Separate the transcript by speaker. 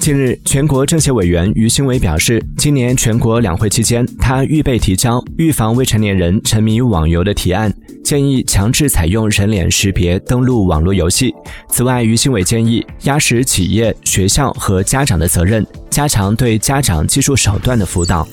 Speaker 1: 近日，全国政协委员于新伟表示，今年全国两会期间，他预备提交预防未成年人沉迷网游的提案，建议强制采用人脸识别登录网络游戏。此外，于新伟建议压实企业、学校和家长的责任，加强对家长技术手段的辅导。